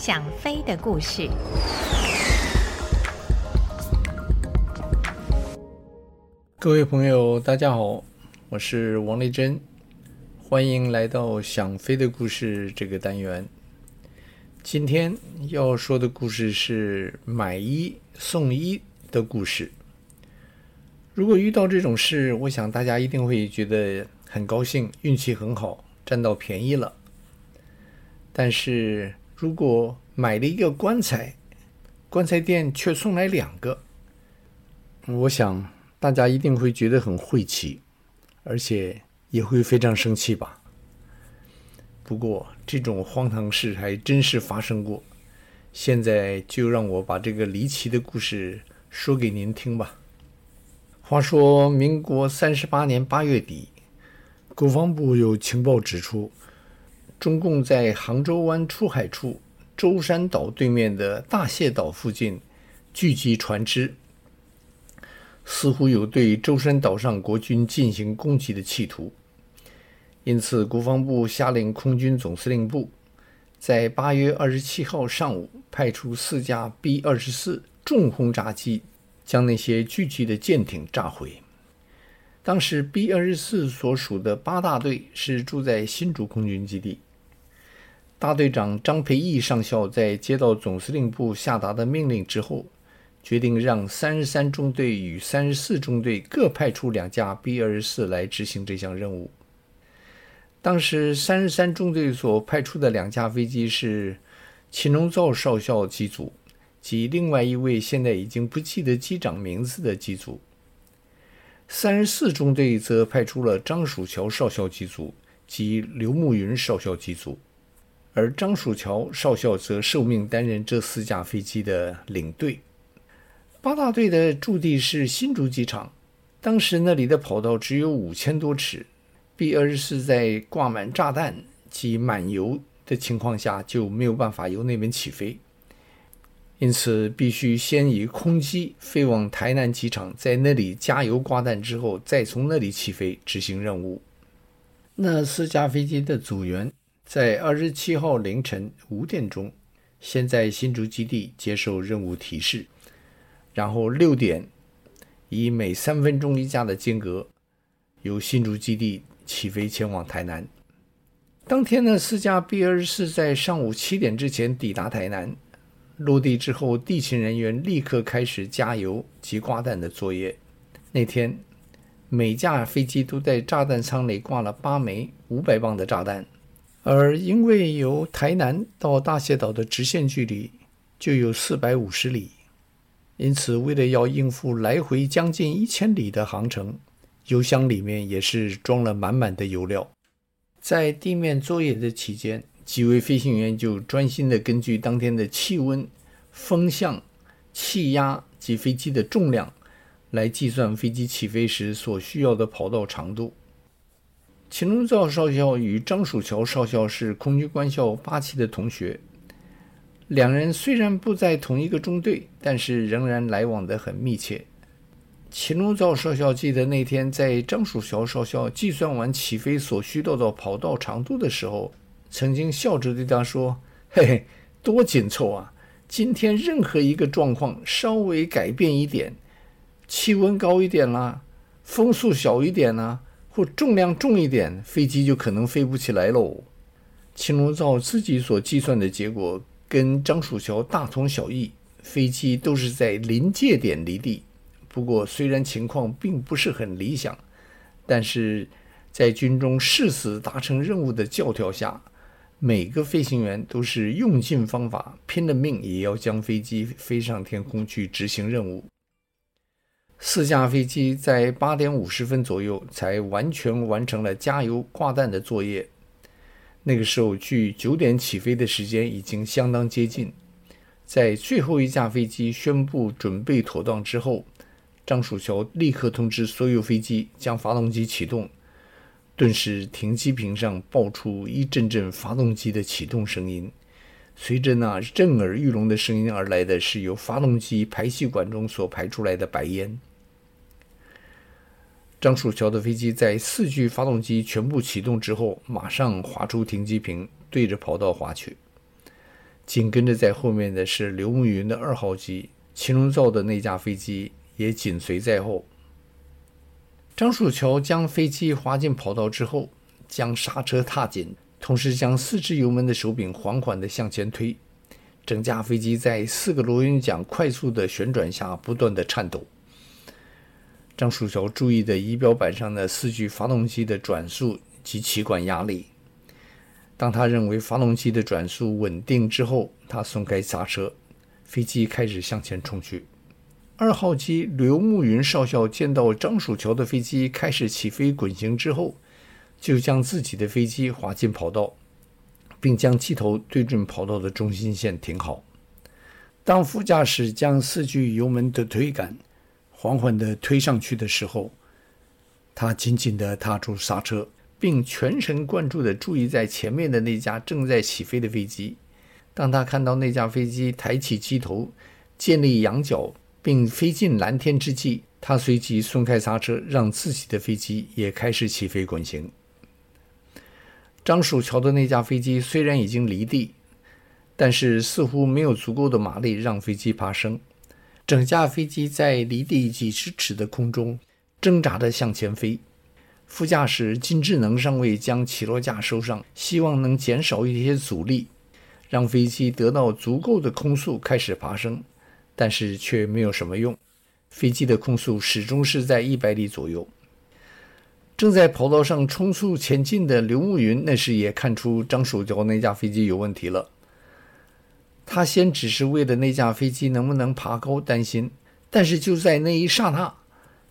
想飞的故事。各位朋友，大家好，我是王丽珍，欢迎来到想飞的故事这个单元。今天要说的故事是买一送一的故事。如果遇到这种事，我想大家一定会觉得很高兴，运气很好，占到便宜了。但是如果买了一个棺材，棺材店却送来两个，我想大家一定会觉得很晦气，而且也会非常生气吧。不过这种荒唐事还真是发生过。现在就让我把这个离奇的故事说给您听吧。话说，民国三十八年八月底，国防部有情报指出，中共在杭州湾出海处舟山岛对面的大谢岛附近聚集船只，似乎有对舟山岛上国军进行攻击的企图。因此，国防部下令空军总司令部在八月二十七号上午派出四架 B 二十四重轰炸机。将那些聚集的舰艇炸毁。当时 B 二十四所属的八大队是驻在新竹空军基地。大队长张培义上校在接到总司令部下达的命令之后，决定让三十三中队与三十四中队各派出两架 B 二十四来执行这项任务。当时三十三中队所派出的两架飞机是秦龙造少校机组。及另外一位现在已经不记得机长名字的机组，三十四中队则派出了张曙桥少校机组及刘慕云少校机组，而张曙桥少校则受命担任这四架飞机的领队。八大队的驻地是新竹机场，当时那里的跑道只有五千多尺，B 二十四在挂满炸弹及满油的情况下就没有办法由那边起飞。因此，必须先以空机飞往台南机场，在那里加油挂弹之后，再从那里起飞执行任务。那四架飞机的组员在二十七号凌晨五点钟，先在新竹基地接受任务提示，然后六点以每三分钟一架的间隔，由新竹基地起飞前往台南。当天的四架 B 二十四在上午七点之前抵达台南。落地之后，地勤人员立刻开始加油及挂弹的作业。那天，每架飞机都在炸弹舱里挂了八枚五百磅的炸弹，而因为由台南到大谢岛的直线距离就有四百五十里，因此为了要应付来回将近一千里的航程，油箱里面也是装了满满的油料。在地面作业的期间，几位飞行员就专心地根据当天的气温、风向、气压及飞机的重量来计算飞机起飞时所需要的跑道长度。秦龙造少校与张曙桥少校是空军官校八期的同学，两人虽然不在同一个中队，但是仍然来往得很密切。秦龙造少校记得那天在张曙桥少校计算完起飞所需要的跑道长度的时候。曾经笑着对他说：“嘿嘿，多紧凑啊！今天任何一个状况稍微改变一点，气温高一点啦，风速小一点啦，或重量重一点，飞机就可能飞不起来喽。”秦龙造自己所计算的结果跟张楚桥大同小异，飞机都是在临界点离地。不过，虽然情况并不是很理想，但是在军中誓死达成任务的教条下。每个飞行员都是用尽方法，拼了命也要将飞机飞上天空去执行任务。四架飞机在八点五十分左右才完全完成了加油挂弹的作业。那个时候，距九点起飞的时间已经相当接近。在最后一架飞机宣布准备妥当之后，张曙桥立刻通知所有飞机将发动机启动。顿时，停机坪上爆出一阵阵发动机的启动声音，随着那震耳欲聋的声音而来的是由发动机排气管中所排出来的白烟。张树桥的飞机在四具发动机全部启动之后，马上滑出停机坪，对着跑道滑去。紧跟着在后面的是刘慕云的二号机，秦龙造的那架飞机也紧随在后。张树桥将飞机滑进跑道之后，将刹车踏紧，同时将四只油门的手柄缓缓地向前推，整架飞机在四个螺旋桨快速的旋转下不断地颤抖。张曙桥注意的仪表板上的四具发动机的转速及气管压力。当他认为发动机的转速稳定之后，他松开刹车，飞机开始向前冲去。二号机刘慕云少校见到张曙桥的飞机开始起飞滚行之后，就将自己的飞机滑进跑道，并将机头对准跑道的中心线停好。当副驾驶将四具油门的推杆缓缓地推上去的时候，他紧紧地踏住刹车。并全神贯注地注意在前面的那架正在起飞的飞机。当他看到那架飞机抬起机头，建立仰角，并飞进蓝天之际，他随即松开刹车，让自己的飞机也开始起飞滚行。张曙桥的那架飞机虽然已经离地，但是似乎没有足够的马力让飞机爬升。整架飞机在离地几十尺的空中挣扎着向前飞。副驾驶金智能上尉将起落架收上，希望能减少一些阻力，让飞机得到足够的空速开始爬升，但是却没有什么用。飞机的空速始终是在一百里左右。正在跑道上冲速前进的刘慕云那时也看出张守桥那架飞机有问题了。他先只是为了那架飞机能不能爬高担心，但是就在那一刹那。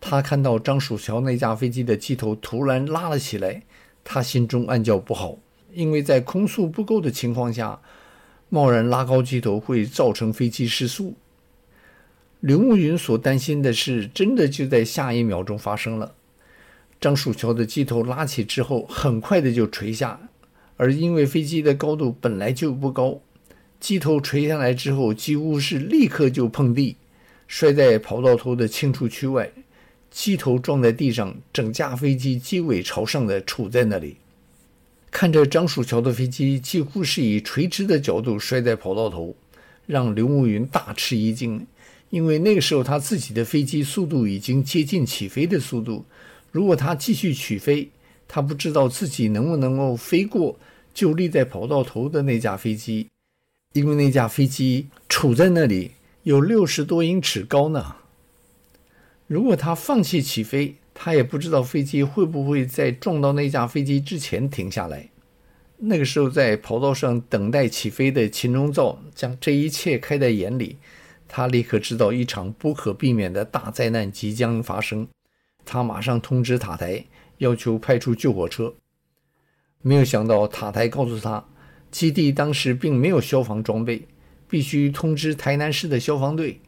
他看到张曙桥那架飞机的机头突然拉了起来，他心中暗叫不好，因为在空速不够的情况下，贸然拉高机头会造成飞机失速。刘慕云所担心的是，真的就在下一秒钟发生了。张曙桥的机头拉起之后，很快的就垂下，而因为飞机的高度本来就不高，机头垂下来之后，几乎是立刻就碰地，摔在跑道头的清除区外。机头撞在地上，整架飞机机尾朝上的杵在那里。看着张树桥的飞机几乎是以垂直的角度摔在跑道头，让刘慕云大吃一惊。因为那个时候他自己的飞机速度已经接近起飞的速度，如果他继续起飞，他不知道自己能不能够飞过就立在跑道头的那架飞机，因为那架飞机杵在那里有六十多英尺高呢。如果他放弃起飞，他也不知道飞机会不会在撞到那架飞机之前停下来。那个时候，在跑道上等待起飞的秦荣造将这一切看在眼里，他立刻知道一场不可避免的大灾难即将发生。他马上通知塔台，要求派出救火车。没有想到，塔台告诉他，基地当时并没有消防装备，必须通知台南市的消防队。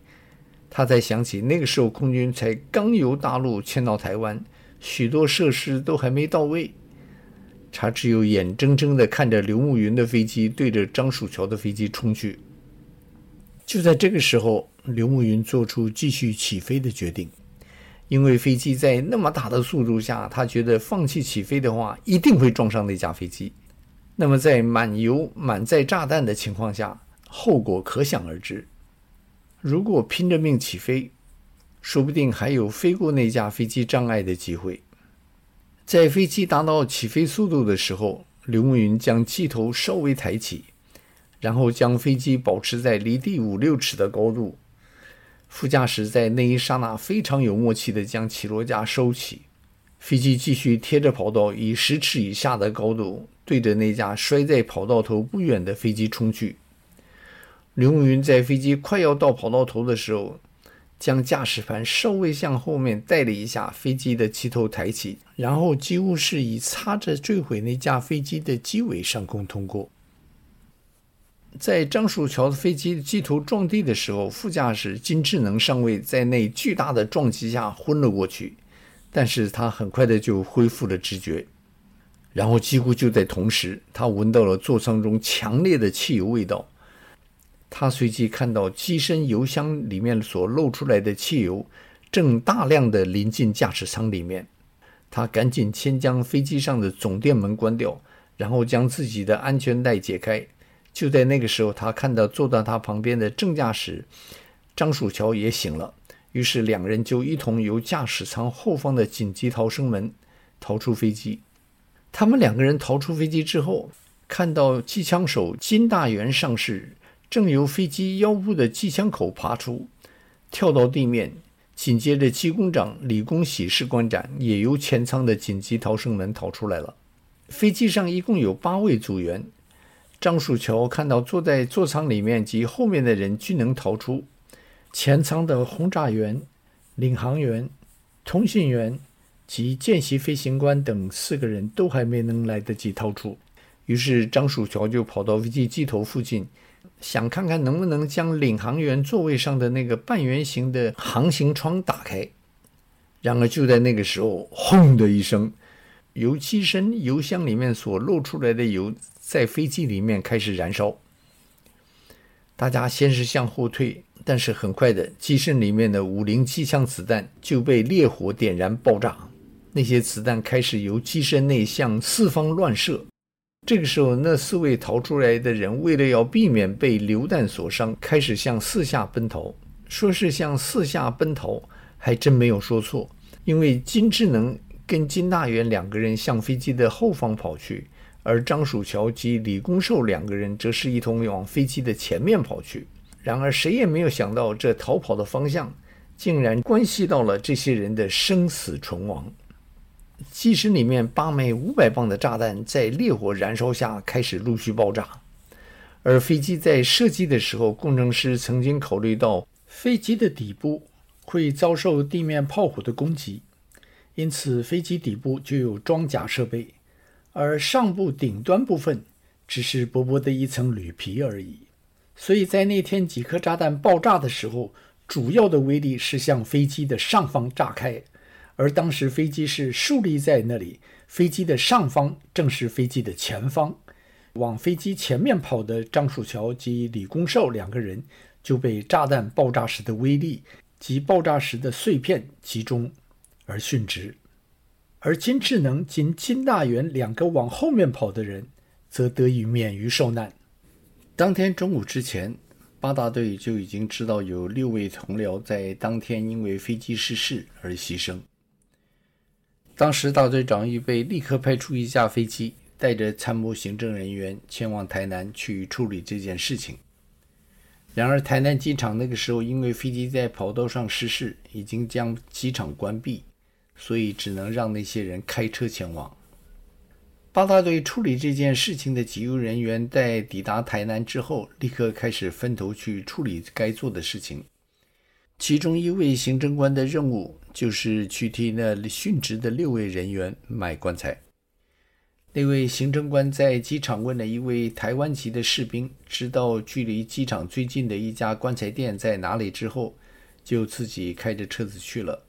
他才想起，那个时候空军才刚由大陆迁到台湾，许多设施都还没到位。他只有眼睁睁地看着刘慕云的飞机对着张树桥的飞机冲去。就在这个时候，刘慕云做出继续起飞的决定，因为飞机在那么大的速度下，他觉得放弃起飞的话，一定会撞上那架飞机。那么在满油满载炸弹的情况下，后果可想而知。如果拼着命起飞，说不定还有飞过那架飞机障碍的机会。在飞机达到起飞速度的时候，刘慕云将机头稍微抬起，然后将飞机保持在离地五六尺的高度。副驾驶在那一刹那非常有默契地将起落架收起，飞机继续贴着跑道，以十尺以下的高度对着那架摔在跑道头不远的飞机冲去。刘慕云在飞机快要到跑道头的时候，将驾驶盘稍微向后面带了一下，飞机的机头抬起，然后几乎是以擦着坠毁那架飞机的机尾上空通过。在张树桥的飞机机头撞地的时候，副驾驶金志能上尉在那巨大的撞击下昏了过去，但是他很快的就恢复了知觉，然后几乎就在同时，他闻到了座舱中强烈的汽油味道。他随即看到机身油箱里面所漏出来的汽油正大量的淋进驾驶舱里面，他赶紧先将飞机上的总电门关掉，然后将自己的安全带解开，就在那个时候，他看到坐到他旁边的正驾驶张曙桥也醒了，于是两人就一同由驾驶舱后方的紧急逃生门逃出飞机。他们两个人逃出飞机之后，看到机枪手金大元上士正由飞机腰部的机枪口爬出，跳到地面。紧接着，机工长李公喜士官长也由前舱的紧急逃生门逃出来了。飞机上一共有八位组员。张树桥看到坐在座舱里面及后面的人均能逃出，前舱的轰炸员、领航员、通信员及见习飞行官等四个人都还没能来得及逃出。于是张曙桥就跑到飞机机头附近，想看看能不能将领航员座位上的那个半圆形的航行窗打开。然而就在那个时候，轰的一声，由机身油箱里面所漏出来的油。在飞机里面开始燃烧，大家先是向后退，但是很快的，机身里面的五零机枪子弹就被烈火点燃爆炸。那些子弹开始由机身内向四方乱射。这个时候，那四位逃出来的人为了要避免被流弹所伤，开始向四下奔逃。说是向四下奔逃，还真没有说错，因为金智能跟金大元两个人向飞机的后方跑去。而张曙桥及李公寿两个人则是一同往飞机的前面跑去。然而，谁也没有想到，这逃跑的方向竟然关系到了这些人的生死存亡。机身里面八枚五百磅的炸弹在烈火燃烧下开始陆续爆炸。而飞机在设计的时候，工程师曾经考虑到飞机的底部会遭受地面炮火的攻击，因此飞机底部就有装甲设备。而上部顶端部分只是薄薄的一层铝皮而已，所以在那天几颗炸弹爆炸的时候，主要的威力是向飞机的上方炸开。而当时飞机是竖立在那里，飞机的上方正是飞机的前方，往飞机前面跑的张树桥及李公寿两个人就被炸弹爆炸时的威力及爆炸时的碎片集中而殉职。而金智能及金大元两个往后面跑的人，则得以免于受难。当天中午之前，八大队就已经知道有六位同僚在当天因为飞机失事而牺牲。当时大队长预备立刻派出一架飞机，带着参谋行政人员前往台南去处理这件事情。然而，台南机场那个时候因为飞机在跑道上失事，已经将机场关闭。所以只能让那些人开车前往。八大队处理这件事情的急救人员在抵达台南之后，立刻开始分头去处理该做的事情。其中一位行政官的任务就是去替那殉职的六位人员买棺材。那位行政官在机场问了一位台湾籍的士兵，知道距离机场最近的一家棺材店在哪里之后，就自己开着车子去了。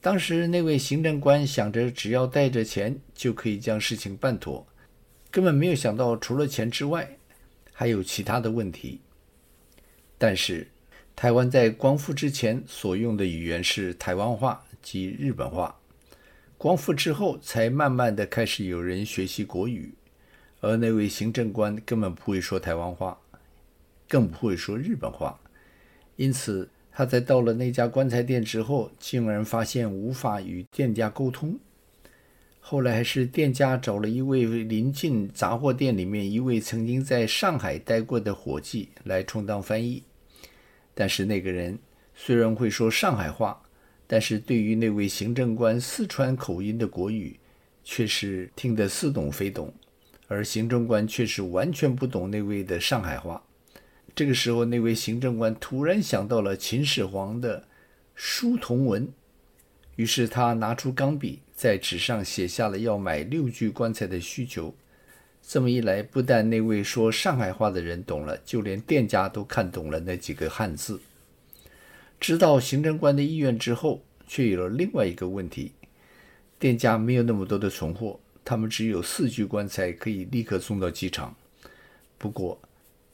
当时那位行政官想着，只要带着钱就可以将事情办妥，根本没有想到除了钱之外，还有其他的问题。但是，台湾在光复之前所用的语言是台湾话及日本话，光复之后才慢慢的开始有人学习国语，而那位行政官根本不会说台湾话，更不会说日本话，因此。他在到了那家棺材店之后，竟然发现无法与店家沟通。后来还是店家找了一位临近杂货店里面一位曾经在上海待过的伙计来充当翻译。但是那个人虽然会说上海话，但是对于那位行政官四川口音的国语，却是听得似懂非懂，而行政官却是完全不懂那位的上海话。这个时候，那位行政官突然想到了秦始皇的书同文，于是他拿出钢笔，在纸上写下了要买六具棺材的需求。这么一来，不但那位说上海话的人懂了，就连店家都看懂了那几个汉字。知道行政官的意愿之后，却有了另外一个问题：店家没有那么多的存货，他们只有四具棺材可以立刻送到机场。不过，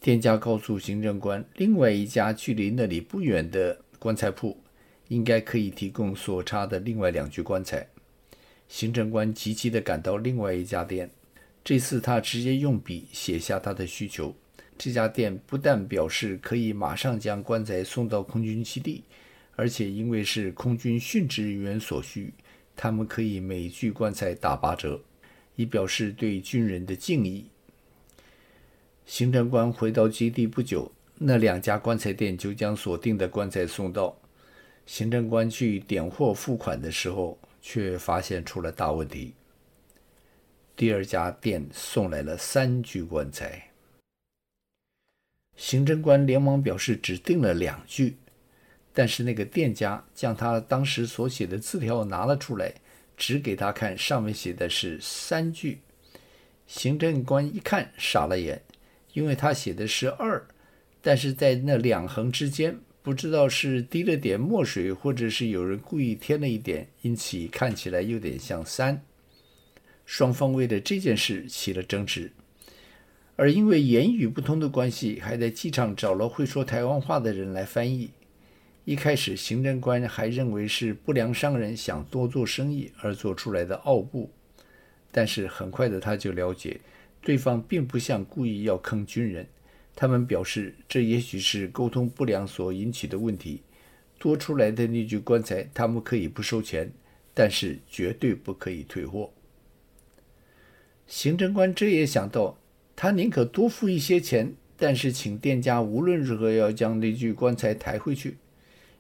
店家告诉行政官，另外一家距离那里不远的棺材铺，应该可以提供所差的另外两具棺材。行政官急急地赶到另外一家店，这次他直接用笔写下他的需求。这家店不但表示可以马上将棺材送到空军基地，而且因为是空军殉职人员所需，他们可以每具棺材打八折，以表示对军人的敬意。行政官回到基地不久，那两家棺材店就将所订的棺材送到。行政官去点货付款的时候，却发现出了大问题。第二家店送来了三具棺材。行政官连忙表示只订了两具，但是那个店家将他当时所写的字条拿了出来，指给他看，上面写的是三具。行政官一看傻了眼，因为他写的是二，但是在那两横之间，不知道是滴了点墨水，或者是有人故意添了一点，因此看起来有点像三。双方为了这件事起了争执。而因为言语不通的关系，还在机场找了会说台湾话的人来翻译。一开始，行政官还认为是不良商人想多做生意而做出来的奥步，但是很快的他就了解，对方并不像故意要坑军人。他们表示，这也许是沟通不良所引起的问题。多出来的那具棺材，他们可以不收钱，但是绝对不可以退货。行政官这也想到。他宁可多付一些钱，但是请店家无论如何要将那具棺材抬回去，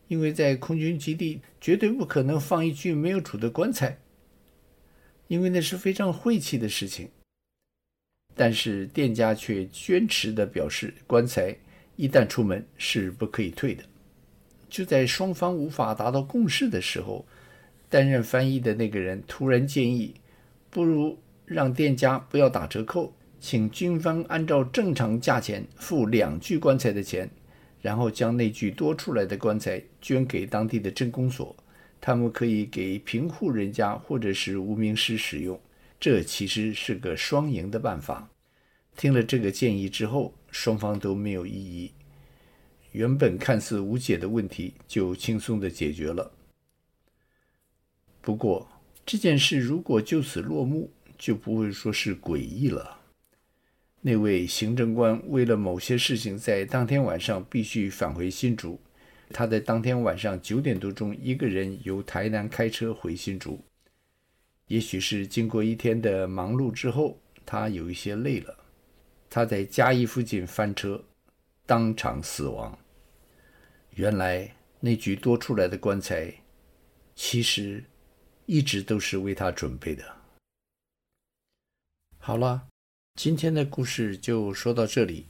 因为在空军基地绝对不可能放一具没有主的棺材，因为那是非常晦气的事情。但是店家却坚持地表示，棺材一旦出门是不可以退的。就在双方无法达到共识的时候，担任翻译的那个人突然建议，不如让店家不要打折扣。请军方按照正常价钱付两具棺材的钱，然后将那具多出来的棺材捐给当地的镇公所，他们可以给贫户人家或者是无名尸使用。这其实是个双赢的办法。听了这个建议之后，双方都没有异议，原本看似无解的问题就轻松地解决了。不过这件事如果就此落幕，就不会说是诡异了。那位行政官为了某些事情，在当天晚上必须返回新竹。他在当天晚上九点多钟，一个人由台南开车回新竹。也许是经过一天的忙碌之后，他有一些累了。他在嘉义附近翻车，当场死亡。原来那具多出来的棺材，其实一直都是为他准备的。好了。今天的故事就说到这里，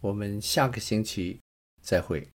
我们下个星期再会。